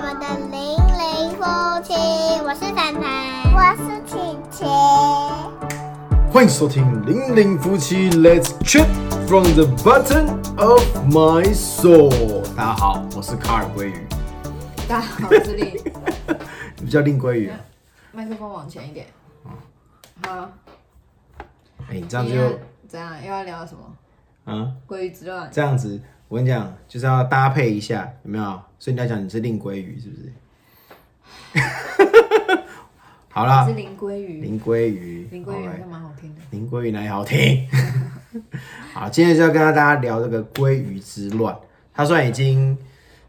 们的零零夫妻，我是凡凡，我是琪琪。欢迎收听《零零夫妻 Let's Chat from the bottom of my soul》。大家好，我是卡尔鲑鱼，大家好，我是令。你们叫令鲑鱼啊？麦克风往前一点。好，哎、你这样今天就怎样？又要聊什么？啊，鲑鱼之乱。这样子，我跟你讲，就是要搭配一下，有没有？所以你要讲你是令鲑鱼，是不是？好啦我是，林鲑鱼。林鲑鱼，林鲑鱼蛮好听的。林鲑鱼哪里好听？好，今天就要跟大家聊这个鲑鱼之乱。它虽然已经，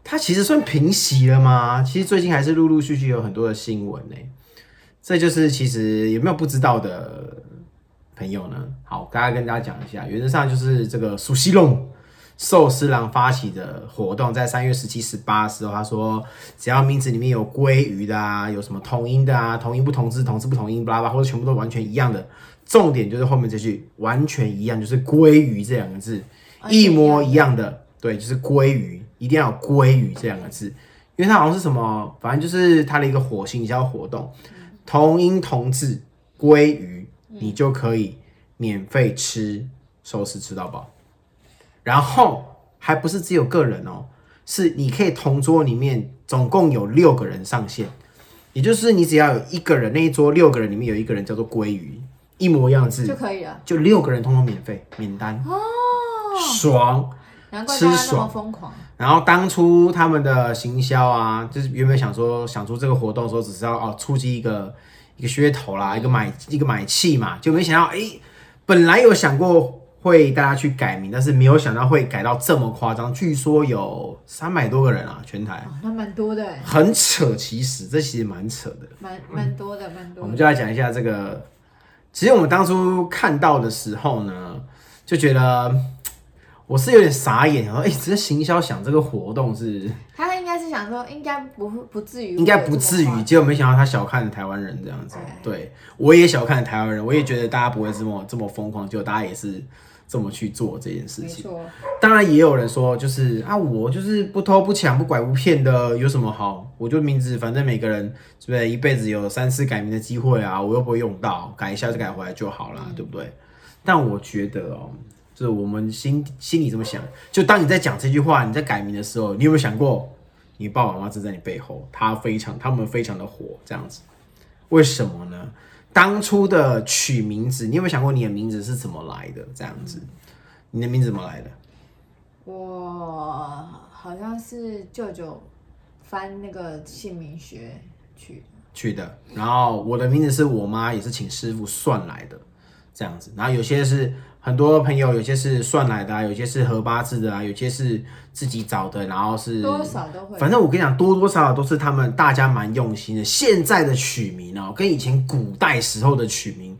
它其实算平息了吗？其实最近还是陆陆续续有很多的新闻呢。这就是其实有没有不知道的朋友呢？好，大家跟大家讲一下，原则上就是这个苏西龙寿司郎发起的活动，在三月十七、十八的时候，他说只要名字里面有鲑鱼的啊，有什么同音的啊，同音不同字，同字不同音，巴拉巴拉，或者全部都完全一样的，重点就是后面这句完全一样，就是鲑鱼这两个字，一模一样的，对，就是鲑鱼，一定要有鲑鱼这两个字，因为它好像是什么，反正就是它的一个火星销活动，同音同字鲑鱼，你就可以免费吃寿司吃到饱。然后还不是只有个人哦，是你可以同桌里面总共有六个人上线，也就是你只要有一个人，那一桌六个人里面有一个人叫做鲑鱼，一模一样的字就，可以了。就六个人通通免费免单，哦，爽。吃爽疯狂。然后当初他们的行销啊，就是原本想说想出这个活动的时候，只是要哦出击一个一个噱头啦，一个买一个买气嘛，就没想到哎，本来有想过会大家去改名，但是没有想到会改到这么夸张，据说有三百多个人啊，全台哦，那蛮多的哎，很扯，其实这其实蛮扯的。蛮蛮多的，蛮多的。我们就来讲一下这个。其实我们当初看到的时候呢，就觉得我是有点傻眼，想说，哎、这行销想这个活动是他应该是想说，应该不不至于，应该不至于，结果没想到他小看了台湾人这样子。对对，我也小看了台湾人，我也觉得大家不会这么这么疯狂，结果大家也是这么去做这件事情。当然也有人说，就是啊，我就是不偷不抢不拐不骗的，有什么好？我就名字，反正每个人是不是一辈子有三次改名的机会啊？我又不会用到，改一下就改回来就好啦，对不对？但我觉得哦、就是我们心心里这么想，就当你在讲这句话，你在改名的时候，你有没有想过，你爸爸妈妈正在你背后，他非常他们非常的火这样子，为什么呢？当初的取名字，你有没有想过你的名字是怎么来的？这样子，你的名字怎么来的？我好像是舅舅翻那个姓名学去，去的。然后我的名字是我妈也是请师傅算来的，这样子。然后有些是很多朋友，有些是算来的啊，有些是合八字的啊，有些是自己找的，然后是多少都会。反正我跟你讲，多多少少都是他们大家蛮用心的。现在的取名哦，跟以前古代时候的取名，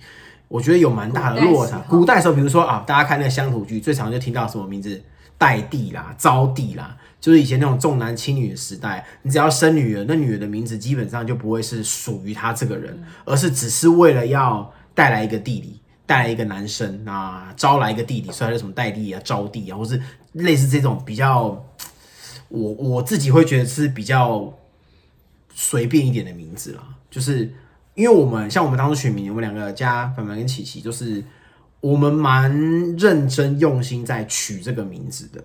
我觉得有蛮大的落差。古代时候古代时候，比如说啊，大家看那个乡土剧，最常就听到什么名字？代地啦、招地啦，就是以前那种重男轻女的时代，你只要生女儿，那女儿的名字基本上就不会是属于他这个人，而是只是为了要带来一个弟弟，带一个男生啊，招来一个弟弟，所以他就什么代弟啊、招弟啊，或是类似这种比较，我我自己会觉得是比较随便一点的名字啦，就是因为我们像我们当初取名，我们两个加凡凡跟琪琪，就是我们蛮认真用心在取这个名字的，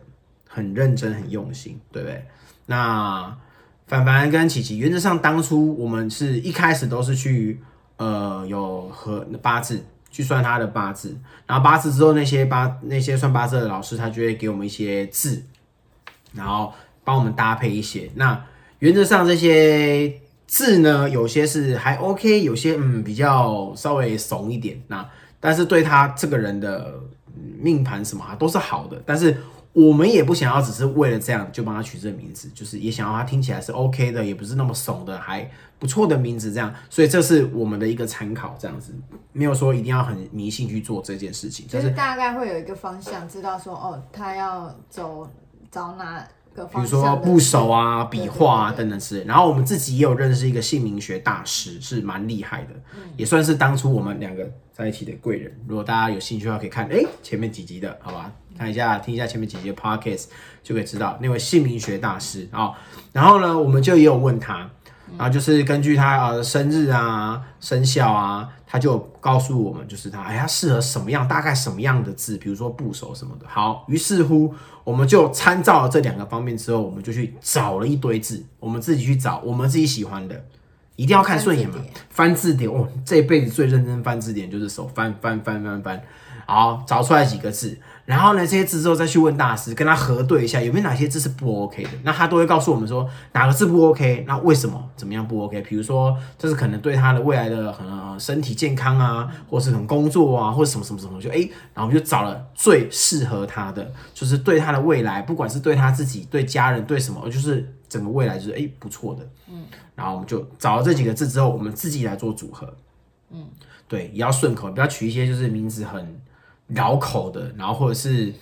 很认真很用心，对不对？那凡凡跟琪琪，原则上当初我们是一开始都是去呃有和八字去算他的八字，然后八字之后那些八那些算八字的老师，他就会给我们一些字，然后帮我们搭配一些。那原则上这些字呢，有些是还 OK，有些嗯比较稍微怂一点。那但是对他这个人的命盘什么啊都是好的，但是我们也不想要只是为了这样就帮他取这个名字，就是也想要他听起来是 OK 的，也不是那么怂的，还不错的名字这样。所以这是我们的一个参考，这样子没有说一定要很迷信去做这件事情，就是大概会有一个方向，知道说哦，他要走找哪个比方向比。如说部首啊、对笔画啊等等之类。然后我们自己也有认识一个姓名学大师，是蛮厉害的，嗯也算是当初我们两个在一起的贵人。如果大家有兴趣的话，可以看哎、前面几集的，好吧？看一下听一下前面几节 podcast 就可以知道那位姓名学大师啊、然后呢，我们就也有问他，然后就是根据他呃生日啊、生肖啊，他就告诉我们，就是他哎，他适合什么样，大概什么样的字，比如说部首什么的。好，于是乎我们就参照了这两个方面之后，我们就去找了一堆字，我们自己去找我们自己喜欢的，一定要看顺眼嘛。翻字典，哦，这辈子最认真翻字典就是手翻翻翻翻翻，好，找出来几个字，然后呢，这些字之后再去问大师，跟他核对一下有没有哪些字是不 OK 的，那他都会告诉我们说哪个字不 OK，那为什么，怎么样不 OK？比如说这是可能对他的未来的呃身体健康啊，或是可能工作啊，或者什么什么什么，就哎，然后我们就找了最适合他的，就是对他的未来，不管是对他自己、对家人、对什么，就是整个未来就是哎不错的，嗯，然后我们就找了这几个字之后，我们自己来做组合，嗯，对，也要顺口，不要取一些就是名字很绕口的，然后或者是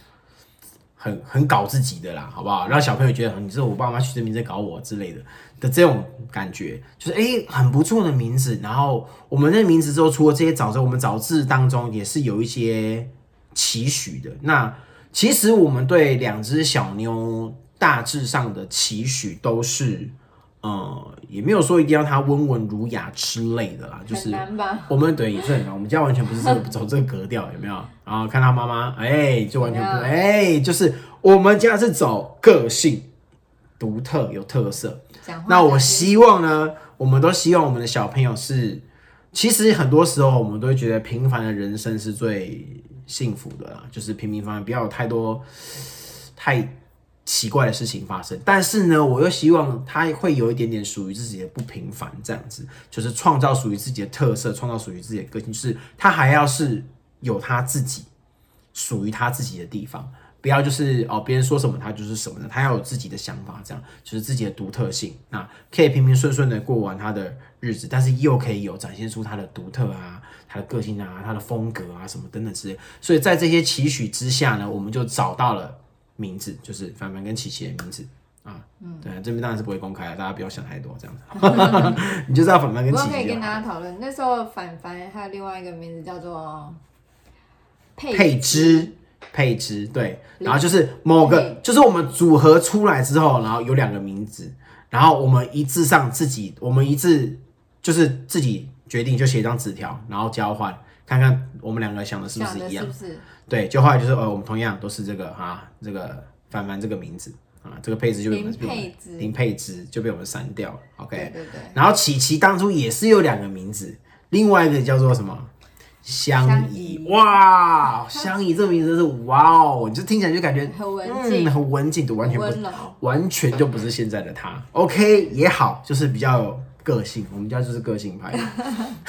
很很搞自己的啦，好不好？让小朋友觉得你是我爸妈取这名字在搞我之类的的这种感觉，就是诶很不错的名字。然后我们的名字之后，除了这些早字，我们早字当中也是有一些期许的。那其实我们对两只小妞大致上的期许都是。呃，也没有说一定要他温文儒雅之类的啦，就是？我们对也是很难，我们家完全不是这个走这个格调，有没有？然后看他妈妈，哎，就完全不哎，就是我们家是走个性、独特、有特色。那我希望呢，我们都希望我们的小朋友是，其实很多时候我们都会觉得平凡的人生是最幸福的啦，就是平平凡凡，不要有太多太奇怪的事情发生。但是呢，我又希望他会有一点点属于自己的不平凡，这样子，就是创造属于自己的特色，创造属于自己的个性，就是他还要是有他自己属于他自己的地方。不要就是哦，别人说什么他就是什么的，他要有自己的想法，这样就是自己的独特性。那可以平平顺顺的过完他的日子，但是又可以有展现出他的独特啊，他的个性啊，他的风格啊什么等等之类。所以在这些期许之下呢，我们就找到了名字，就是凡凡跟琪琪的名字啊。嗯，对，这边当然是不会公开的，大家不要想太多，这样子，你就知道凡凡跟琪琪。我可以跟。大家讨论，那时候凡凡还有另外一个名字叫做佩配枝，配置，对，然后就是某个，就是我们组合出来之后，然后有两个名字，然后我们一致上自己，我们一致就是自己决定，就写一张纸条，然后交换，看看我们两个想的是不是一样是不。是？对，就后来就是呃，我们同样都是这个啊，这个凡凡这个名字啊，这个配置就被我们林佩芝林佩芝就被我们删掉了。OK，对对对，然后琪琪当初也是有两个名字，另外一个叫做什么？香香怡怡，哇，香怡这个名字是哇哦，你就听起来就感觉很文静嗯，很文静，的，完全不。完全就不是现在的她。OK 也好，就是比较有个性，我们家就是个性派。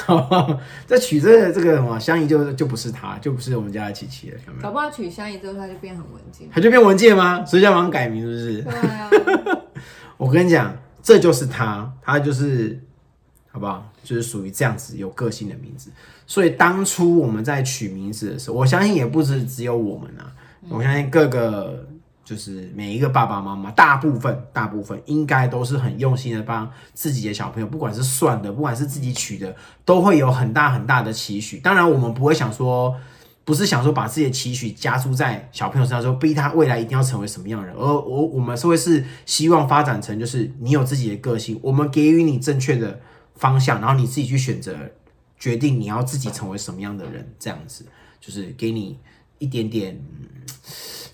这取这个这个什么香姨就就不是他，就不是我们家的琪琪了，有没有？搞不好取香姨之后，他就变很文静。他就变文界吗？所以叫忙改名是不是？对啊，我跟你讲，这就是他，他就是好不好？就是属于这样子有个性的名字。所以当初我们在取名字的时候，我相信也不是只有我们啊，我相信各个就是每一个爸爸妈妈，大部分大部分应该都是很用心的帮自己的小朋友，不管是算的，不管是自己取的，都会有很大很大的期许。当然，我们不会想说。不是想说把自己的期许加注在小朋友身上，说逼他未来一定要成为什么样的人，而我我们是会是希望发展成就是你有自己的个性，我们给予你正确的方向，然后你自己去选择决定你要自己成为什么样的人，这样子就是给你一点点、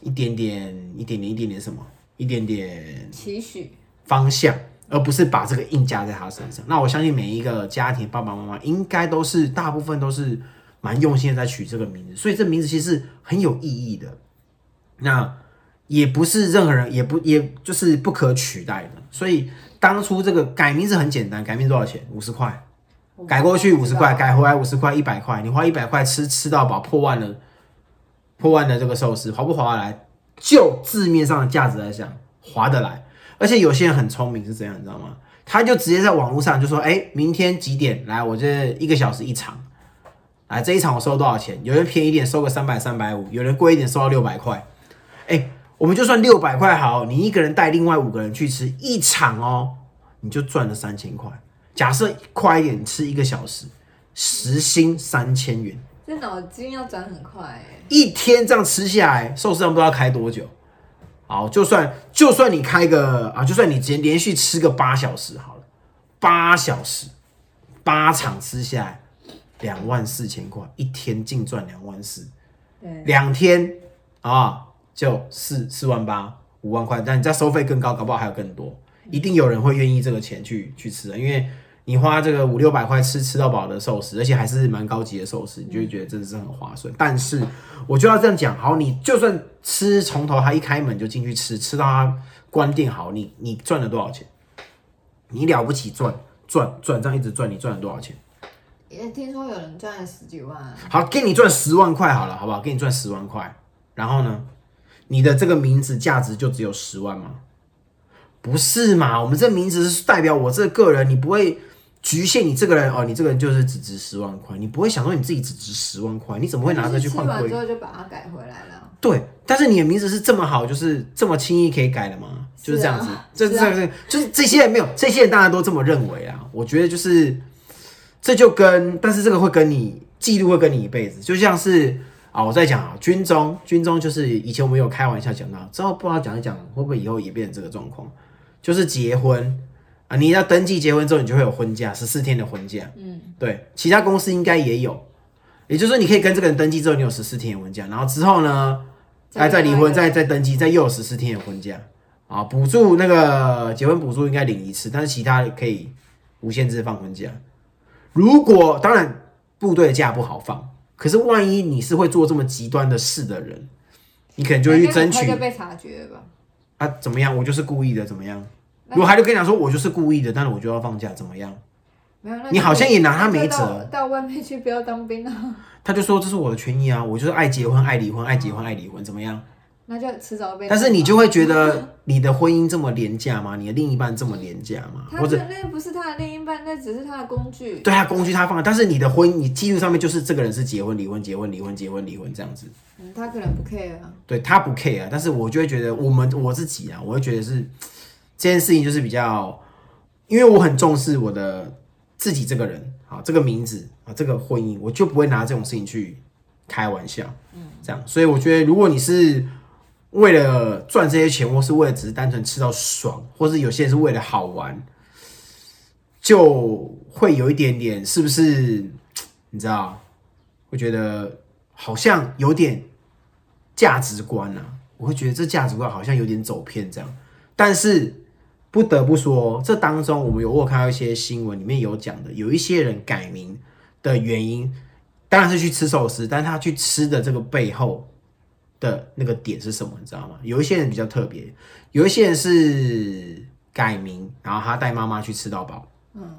一点点、一点点、一点点什么，一点点期许方向，而不是把这个硬加在他身上。那我相信每一个家庭爸爸妈妈应该都是大部分都是蛮用心的在取这个名字，所以这名字其实很有意义的。那也不是任何人，也不也就是不可取代的。所以当初这个改名字很简单，改名多少钱？五十块，改过去五十块，改回来五十块，一百块，你花一百块吃吃到饱，破万了，破万的这个寿司划不划得来？就字面上的价值来讲，划得来。而且有些人很聪明，是怎样，你知道吗？他就直接在网络上就说：“哎、明天几点来？我这一个小时一场，来这一场我收多少钱？有人便宜一点收个三百、三百五，有人贵一点收到六百块。哎，我们就算六百块好，你一个人带另外五个人去吃一场哦，你就赚了三千块。假设快一点，吃一个小时，时薪三千元，脑筋要转很快哎。一天这样吃下来，寿司上不知道开多久。好，就算就算你开个啊，就算你连连续吃个八小时好了，八小时八场吃下来，两万四千块，一天净赚两万四，对，两天啊就四四万八五万块，但你再收费更高，搞不好还有更多，一定有人会愿意这个钱去去吃的，因为你花这个五六百块吃吃到饱的寿司，而且还是蛮高级的寿司，你就会觉得真的是很划算。但是我就要这样讲，好，你就算吃从头他一开门就进去吃，吃到他关店好，你你赚了多少钱？你了不起赚赚赚这样一直赚，你赚了多少钱？也听说有人赚了十几万啊，好，给你赚十万块好了，好不好？给你赚十万块，然后呢，你的这个名字价值就只有十万吗？不是嘛？我们这名字是代表我这个人，你不会局限你这个人哦，你这个人就是只值十万块，你不会想说你自己只值十万块，你怎么会拿着去换贵吃完之？后就把它改回来了。对，但是你的名字是这么好，就是这么轻易可以改的吗？就是这样子，这这这就是这些人没有，这些人大家都这么认为啊。我觉得就是这就跟，但是这个会跟你记录会跟你一辈子，就像是啊，我在讲啊，军中，军中就是以前我们有开玩笑讲到，之后不知道讲一讲会不会以后也变成这个状况，就是结婚啊，你要登记结婚之后，你就会有婚假，十四天的婚假，嗯，对，其他公司应该也有，也就是说你可以跟这个人登记之后，你有十四天的婚假，然后之后呢？再，再离婚，再再登记，再又有十四天的婚假啊，补助那个结婚补助应该领一次，但是其他可以无限制放婚假。如果当然部队的假不好放，可是万一你是会做这么极端的事的人，你可能就会去争取被察觉了吧？啊，怎么样？我就是故意的，怎么样？如果他就跟你讲说，我就是故意的，但是我就要放假，怎么样？没有，那你好像也拿他没辙到到外面去不要当兵啊，他就说这是我的权益啊，我就是爱结婚爱离婚，爱结婚爱离婚，怎么样？那就迟早被。但是你就会觉得你的婚姻这么廉价吗？你的另一半这么廉价吗？他或者那不是他的另一半，那只是他的工具。对他工具他放了，但是你的婚姻你记录上面就是这个人是结婚离婚结婚离婚结婚离婚这样子，嗯，他可能不 care 啊。对他不 care 啊，但是我就会觉得我们我自己啊，我会觉得是这件事情就是比较，因为我很重视我的自己这个人啊，这个名字啊，这个婚姻，我就不会拿这种事情去开玩笑，嗯，这样，所以我觉得如果你是为了赚这些钱，或是为了只是单纯吃到爽，或是有些人是为了好玩，就会有一点点是不是？你知道，会觉得好像有点价值观啊，我会觉得这价值观好像有点走偏这样。但是不得不说，这当中我们有我看到一些新闻里面有讲的，有一些人改名的原因，当然是去吃寿司，但是他去吃的这个背后的那个点是什么，你知道吗？有一些人比较特别，有一些人是改名，然后他带妈妈去吃到饱，嗯，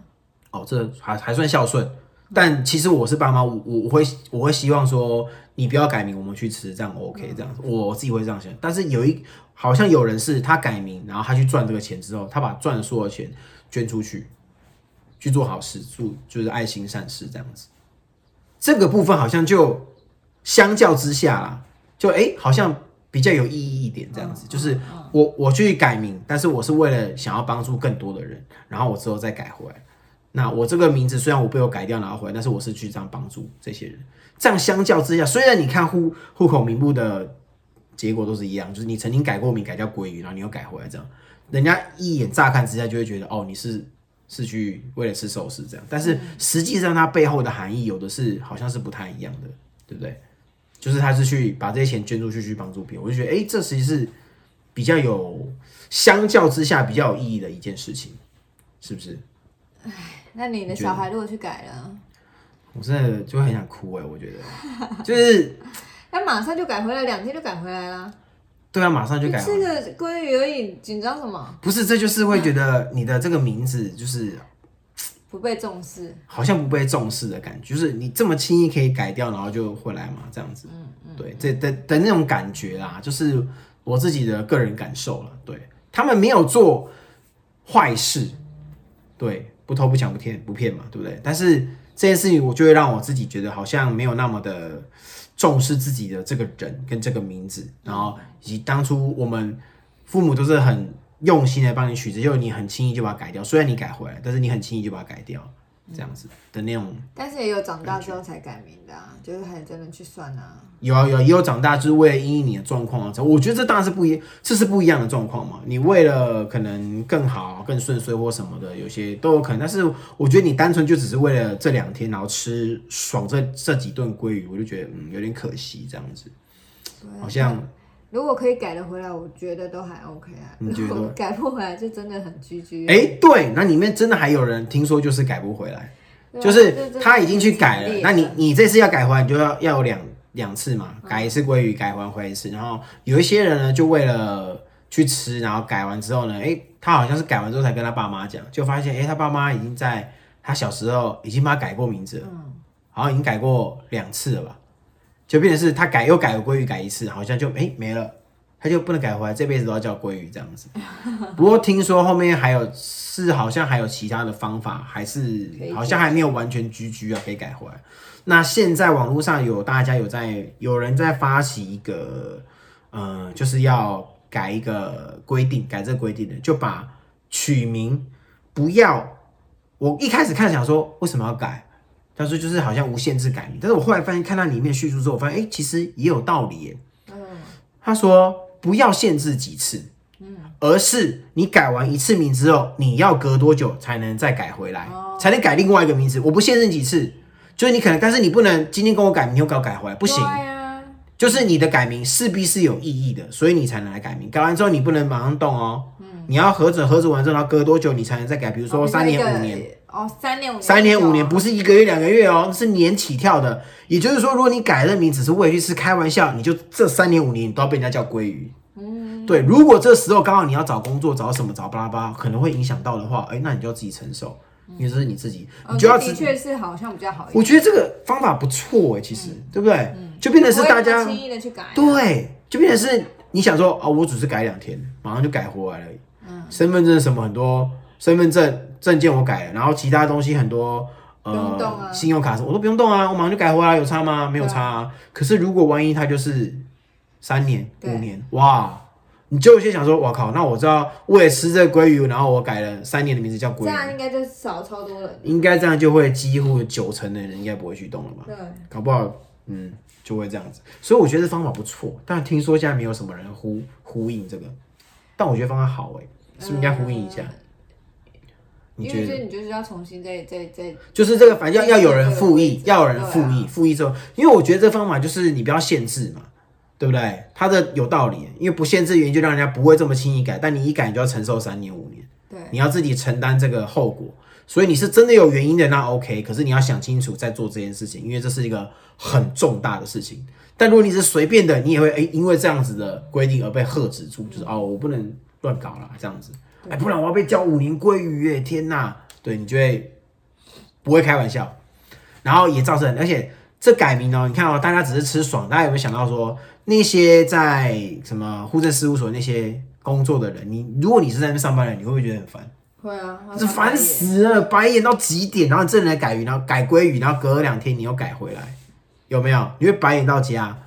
哦，这还还算孝顺。但其实我是爸妈，我我会我会希望说你不要改名，我们去吃，这样 OK 这样子，我自己会这样想。但是有一好像有人是他改名，然后他去赚这个钱之后，他把赚的所有钱捐出去，去做好事，做就是爱心善事这样子。这个部分好像就相较之下啦，就哎、诶好像比较有意义一点这样子。就是我我去改名，但是我是为了想要帮助更多的人，然后我之后再改回来。那我这个名字虽然我被我改掉拿回来，但是我是去这样帮助这些人。这样相较之下，虽然你看户户口名簿的结果都是一样，就是你曾经改过名，改叫鲑鱼，然后你又改回来，这样人家一眼乍看之下就会觉得哦，你是是去为了吃寿司这样。但是实际上它背后的含义有的是好像是不太一样的，对不对？就是他是去把这些钱捐出去去帮助别人，我就觉得哎、诶这实际是比较有相较之下比较有意义的一件事情，是不是？那你的小孩如果去改了，我真的就会很想哭哎、我觉得就是 他马上就改回来，两天就改回来啦。对啊，马上就改吃完。个鲑鱼而已，紧张什么？不是，这就是会觉得你的这个名字就是 不被重视。好像不被重视的感觉，就是你这么轻易可以改掉，然后就回来嘛，这样子。嗯嗯，对，这的的那种感觉啦，就是我自己的个人感受了。对他们没有做坏事，对，不偷不抢不骗不骗嘛，对不对？但是这件事情，我就会让我自己觉得好像没有那么的重视自己的这个人跟这个名字，然后以及当初我们父母都是很用心的帮你取，只有你很轻易就把它改掉。虽然你改回来，但是你很轻易就把它改掉。这样子的那种。但是也有长大之后才改名的啊，就是还真的去算啊。有啊有啊，也有长大就是为了因应你的状况啊，我觉得这当然是不一，这是不一样的状况嘛。你为了可能更好、更顺遂或什么的，有些都有可能。但是我觉得你单纯就只是为了这两天，然后吃爽这这几顿鲑鱼，我就觉得嗯有点可惜这样子。好像如果可以改得回来，我觉得都还 OK 啊。你觉得如果改不回来，就真的很居居。哎、对，那里面真的还有人听说就是改不回来，啊就是他已经去改了那你你这次要改回来，你就要要有两两次嘛，改一次鲑鱼，改完回一次。然后有一些人呢，就为了去吃，然后改完之后呢，哎、他好像是改完之后才跟他爸妈讲，就发现哎、诶他爸妈已经在他小时候已经帮他改过名字了，好像已经改过两次了吧，就变成是他改又改了鲑鱼改一次，好像就哎、诶没了。他就不能改回来，这辈子都要叫鲑鱼这样子。不过听说后面还有是好像还有其他的方法，还是好像还没有完全居居啊，可以改回来。那现在网络上有大家有在有人在发起一个，呃，就是要改一个规定，改这个规定的，就把取名不要。我一开始看想说为什么要改，他说就是好像无限制改名，但是我后来发现看到里面叙述之后，我发现哎、诶其实也有道理耶。嗯，他说不要限制几次，而是你改完一次名之后，你要隔多久才能再改回来，才能改另外一个名字。我不限制几次，就是你可能，但是你不能今天跟我改，名，又给我改回来，不行。啊，就是你的改名势必是有意义的，所以你才能来改名。改完之后你不能马上动哦，你要核准，核准完之后，然后隔多久你才能再改？比如说三年、五年。哦，三年五年，三年五年不是一个月两个月哦，是年起跳的。也就是说，如果你改了名只是为了去吃开玩笑，你就这三年五年你都要被人家叫鲑鱼。嗯，对。如果这时候刚好你要找工作，找什么找巴拉巴拉，可能会影响到的话，哎、那你就要自己承受，因为这是你自己，哦你就要的确是好像比较好一点。我觉得这个方法不错哎，其实、对不对？就变成是大家轻易的去改啊，对，就变成是你想说哦，我只是改两天，马上就改回来了。嗯，身份证什么很多，身份证证件我改了，然后其他东西很多。呃，啊信用卡什么我都不用动啊，我马上就改回来，有差吗？没有差啊。可是如果万一他就是三年、五年，哇，你就有些想说，我靠，那我知道为了吃这个鲑鱼，然后我改了三年的名字叫鲑这样，应该就少超多人。应该这样就会几乎有九成的人应该不会去动了吧？对，搞不好，嗯，就会这样子。所以我觉得这方法不错，但听说现在没有什么人呼呼应这个，但我觉得方法好哎、是不是应该呼应一下？你觉得？因为这你就是要重新再再再就是这个，反正要要有人复议，要有人复议，复议之后，因为我觉得这方法就是你不要限制嘛，对不对？它的有道理，因为不限制原因就让人家不会这么轻易改，但你一改你就要承受三年五年。对你要自己承担这个后果。所以你是真的有原因的，那 OK。可是你要想清楚再做这件事情，因为这是一个很重大的事情。但如果你是随便的，你也会诶、因为这样子的规定而被喝止住，就是哦，我不能乱搞啦，这样子，哎、不然我要被叫五年鲑鱼耶！天哪，对你就会不会开玩笑，然后也造成，而且这改名哦，你看哦，大家只是吃爽，大家有没有想到说那些在什么户政事务所那些工作的人，你如果你是在那边上班的人，你会不会觉得很烦？会啊，这烦死了，白眼到极点，然后你真的来改鱼，然后改鲑鱼，然后隔了两天你又改回来，有没有？你会白眼到家，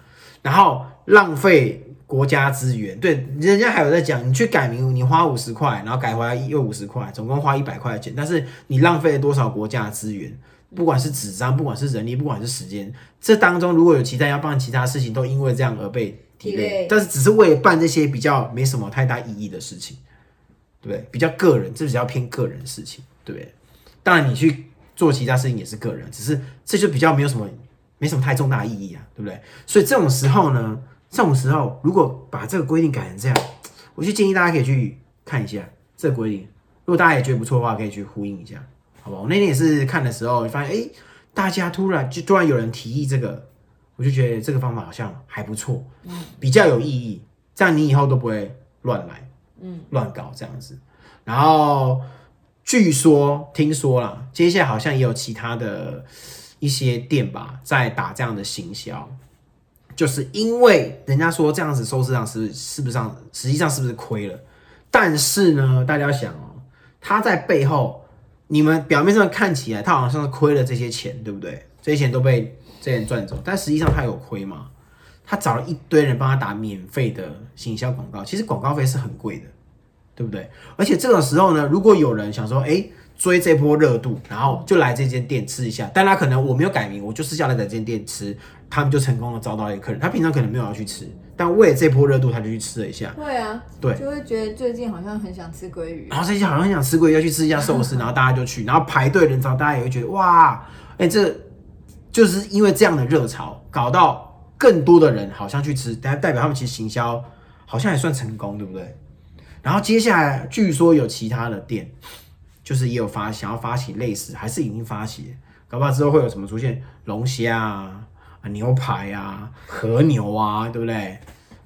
然后浪费国家资源。对，人家还有在讲，你去改名，你花五十块，然后改回来又五十块，总共花一百块钱，但是你浪费了多少国家的资源？不管是纸张，不管是人力，不管是时间，这当中如果有其他要办其他事情，都因为这样而被 delay，delay 但是只是为了办这些比较没什么太大意义的事情。对不对？比较个人，这比较偏个人的事情，对不对？当然，你去做其他事情也是个人，只是这就比较没有什么，没什么太重大意义啊，对不对？所以这种时候呢，这种时候如果把这个规定改成这样，我就建议大家可以去看一下这个规定。如果大家也觉得不错的话，可以去呼应一下，好不好？我那天也是看的时候，发现哎，诶大家突然就突然有人提议这个，我就觉得这个方法好像还不错，比较有意义，这样你以后都不会乱来。乱搞这样子。然后据说听说啦，接下来好像也有其他的一些店吧，在打这样的行销，就是因为人家说这样子收市场是是不是上实际上是不是亏了？但是呢，大家想哦，他在背后，你们表面上看起来他好像是亏了这些钱，对不对？这些钱都被这些人赚走，但实际上他有亏吗？他找了一堆人帮他打免费的行销广告，其实广告费是很贵的，对不对？而且这个时候呢，如果有人想说，哎，追这波热度，然后就来这间店吃一下。但他可能我没有改名，我就是下来这间店吃，他们就成功的招到一个客人。他平常可能没有要去吃，但为了这波热度，他就去吃了一下。会啊，对就会觉得最近好像很想吃鲑鱼。然后最近好像很想吃鲑鱼，要去吃一下 寿司，然后大家就去，然后排队人潮，大家也会觉得哇，哎、这就是因为这样的热潮，搞到更多的人好像去吃，代代表他们其实行销好像也算成功，对不对？然后接下来据说有其他的店，就是也有发想要发起类似，还是已经发起了，搞不好之后会有什么出现龙虾啊、啊牛排啊、和牛啊，对不对？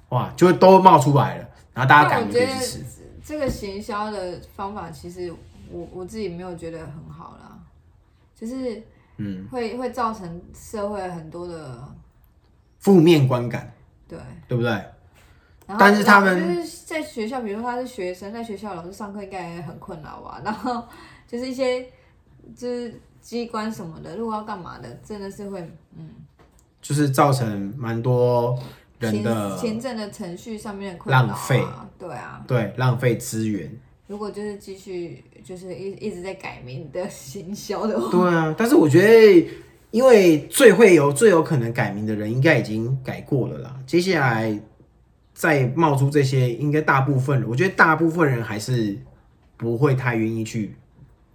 哇，就会都冒出来了，然后大家赶但我觉得着可以去吃。这个行销的方法，其实我我自己没有觉得很好啦，就是嗯，会会造成社会很多的负面观感，对。对不对？但是他们就是在学校，比如说他是学生，在学校老师上课应该也很困扰吧。然后就是一些就是机关什么的，如果要干嘛的，真的是会嗯就是造成蛮多人行的签证的程序上面的困扰、啊、浪费对啊，对浪费资源。如果就是继续就是一一直在改名的行销的话，对啊，但是我觉得，因为最会有最有可能改名的人，应该已经改过了啦。接下来再冒出这些，应该大部分人，我觉得大部分人还是不会太愿意去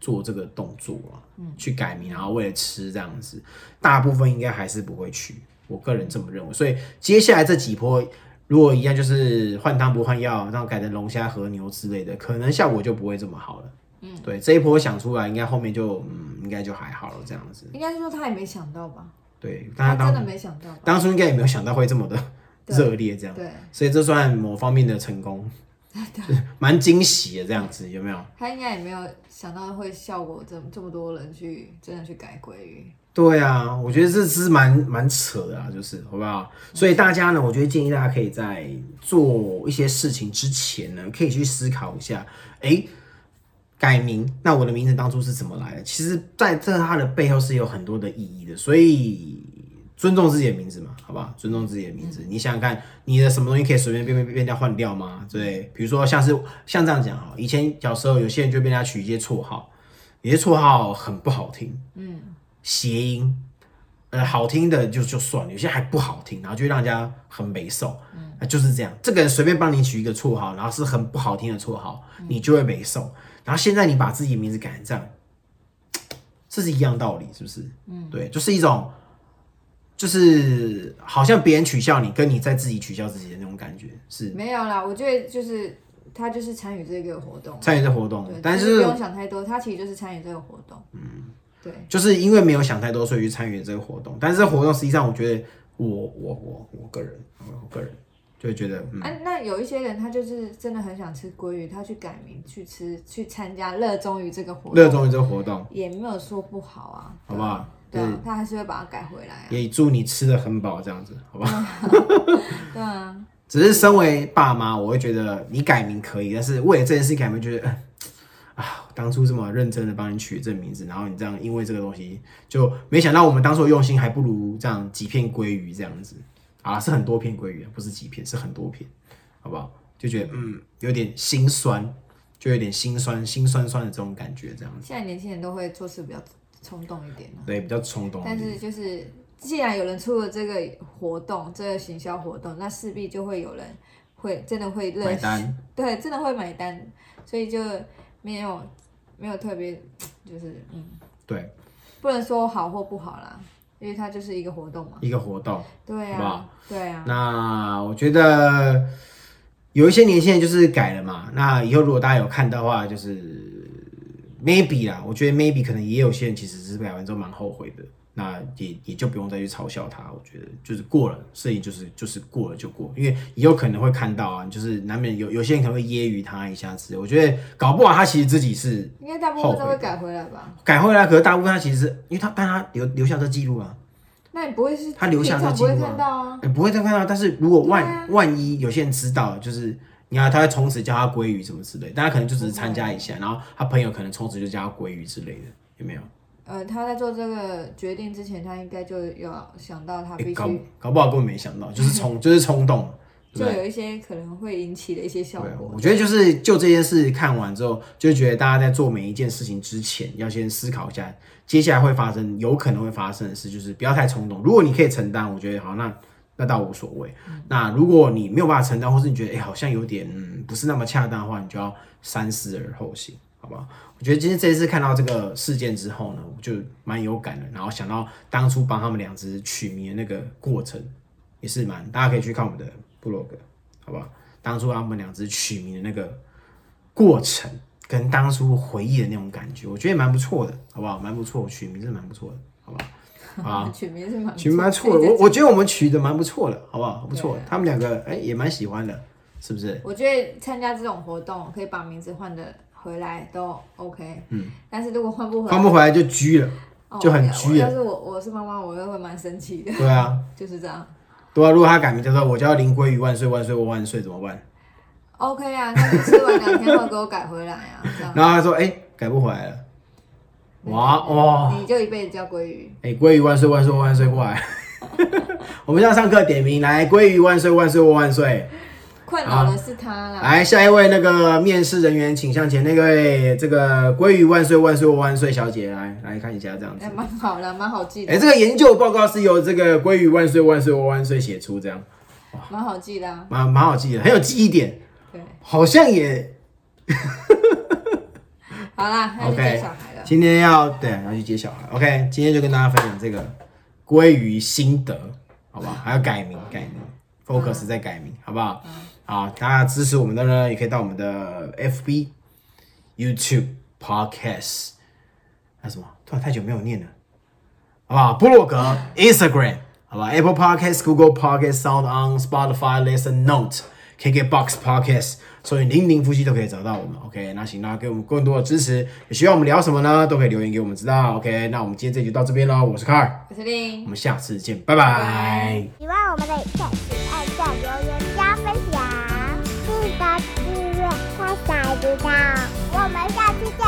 做这个动作啊，嗯去改名，然后为了吃这样子，大部分应该还是不会去。我个人这么认为，所以接下来这几波。如果一样就是换汤不换药，然后改成龙虾和牛之类的，可能效果就不会这么好了。嗯，对，这一波想出来，应该后面就嗯，应该就还好了这样子。应该是说他也没想到吧？对，但他真的没想到？当初应该也没有想到会这么的 热烈这样，对，所以这算某方面的成功，就是 蛮惊喜的这样子，有没有？他应该也没有想到会效果这这么多人去真的去改鲑鱼。对啊，我觉得这是蛮蛮扯的啊，就是好不好？所以大家呢，我觉得建议大家可以在做一些事情之前呢，可以去思考一下，哎、改名，那我的名字当初是怎么来的？其实在这它的背后是有很多的意义的，所以尊重自己的名字嘛，好不好？尊重自己的名字，你想想看，你的什么东西可以随便变变变掉换掉吗？对，比如说像是像这样讲哈，以前小时候有些人就被人家取一些绰号，有些绰号很不好听，嗯，谐音，呃，好听的就就算了，有些还不好听，然后就让人家很没受，嗯，就是这样。这个人随便帮你取一个绰号，然后是很不好听的绰号，你就会没受。然后现在你把自己的名字改成这样，这是一样道理，是不是？嗯，对，就是一种，就是好像别人取笑你，跟你在自己取笑自己的那种感觉，是。没有啦，我觉得就是他就是参与这个活动，参与这活动对，，但是不用想太多，他其实就是参与这个活动。嗯，对，就是因为没有想太多，所以去参与这个活动。但是这个活动实际上，我觉得我我我我个人，我个人就会觉得，嗯，啊，那有一些人他就是真的很想吃鲑鱼，他去改名去吃去参加，热衷于这个活动，热衷于这个活动，也没有说不好啊，好不好？对啊，他还是会把它改回来啊。也祝你吃的很饱，这样子，好不好？对啊，只是身为爸妈，我会觉得你改名可以，但是为了这件事改名，觉得、呃啊，当初这么认真的帮你取这名字，然后你这样因为这个东西，就没想到我们当初的用心还不如这样几片鲑鱼这样子啊，是很多片鲑鱼，不是几片，是很多片，好不好？就觉得嗯，有点心酸，就有点心酸、心酸酸的这种感觉，这样子，现在年轻人都会做事比较冲动一点啊对，比较冲动但。是就是既然有人出了这个活动，这个行销活动，那势必就会有人会真的会热买单，对，真的会买单，所以就没有没有特别就是嗯，对，不能说好或不好啦，因为它就是一个活动嘛。一个活动。对好不好啊，对啊，那我觉得有一些年轻人就是改了嘛。那以后如果大家有看到的话，就是 maybe 啦，我觉得 maybe 可能也有些人其实是买完之后蛮后悔的。那也也就不用再去嘲笑他，我觉得就是过了，所以就是就是过了就过，因为也有可能会看到啊，就是难免有有些人可能会揶揄他一下子。我觉得搞不好他其实自己是应该大部分都会改回来吧？改回来，可是大部分他其实是因为他但他留留下这记录啊，那你不会是他留下这记录啊看到啊？欸不会再看到。但是如果万、万一有些人知道，就是你看他会从此叫他鲑鱼什么之类，大家可能就只是参加一下，然后他朋友可能从此就叫他鲑鱼之类的，有没有？呃，他在做这个决定之前，他应该就有想到他必须搞不好根本没想到，就是冲 就是冲动，就有一些可能会引起的一些效，果。我觉得就是就这件事看完之后，就觉得大家在做每一件事情之前，要先思考一下接下来会发生有可能会发生的事，就是不要太冲动。如果你可以承担，我觉得好，那那倒无所谓。那如果你没有办法承担，或是你觉得哎、诶好像有点嗯不是那么恰当的话，你就要三思而后行，好不好？我觉得今天这一次看到这个事件之后呢，我就蛮有感的，然后想到当初帮他们两只取名的那个过程，也是蛮大家可以去看我们的部落格，好不好？当初他们两只取名的那个过程，跟当初回忆的那种感觉，我觉得蛮不错的，好不好？蛮不错，取名是蛮不错的，啊，取名是蛮取名蛮错的，我我觉得我们取的蛮不错的，好不好？不错，他们两个哎、也蛮喜欢的，是不是？我觉得参加这种活动可以把名字换的回来都 OK，嗯，但是如果换不回来，换不回来就拘了，哦就很我拘了要是我我是妈妈，我又会蛮生气的，对啊，就是这样。对啊。如果他改名叫做我叫林鲑鱼万岁万岁万万岁怎么办？OK 啊，那你吃完两天后给我改回来啊，然后他说哎、改不回来了，哇哇！你就一辈子叫鲑鱼。哎、鲑鱼万岁万岁万岁过来！我们要上课点名，来，鲑鱼万岁万岁万岁！困扰的是他啦，来，下一位那个面试人员，请向前。那位这个鲑鱼万岁万岁万岁小姐，来来看一下这样子哎，。蛮好的，蛮好记的哎、的，这个研究报告是由这个鲑鱼万岁万岁万岁写出，这样蛮好记的啊。蛮蛮好记的，很有记忆点，对，好像也 好啦，那就 OK 接小孩了。今天要对要去接小孩。OK，今天就跟大家分享这个鲑鱼心得，好不好？还要改名，改名，focus 在改名，好不好？好，大家支持我们的呢，也可以到我们的 FB、YouTube、Podcast，还有什么？突然太久没有念了，好不好？部落格、Instagram，好吧？Apple Podcast、Google Podcast、Sound On、Spotify、Listen Note、KKBox Podcast，所以零零夫妻都可以找到我们。OK，那行，那给我们更多的支持，也希望我们聊什么呢？都可以留言给我们知道。OK，那我们今天这集就到这边喽。我是 Car，我是令我，们下次见，拜拜拜喜欢我们的影片，请按下留言加分享，记得订阅开小铃铛。我们下次见，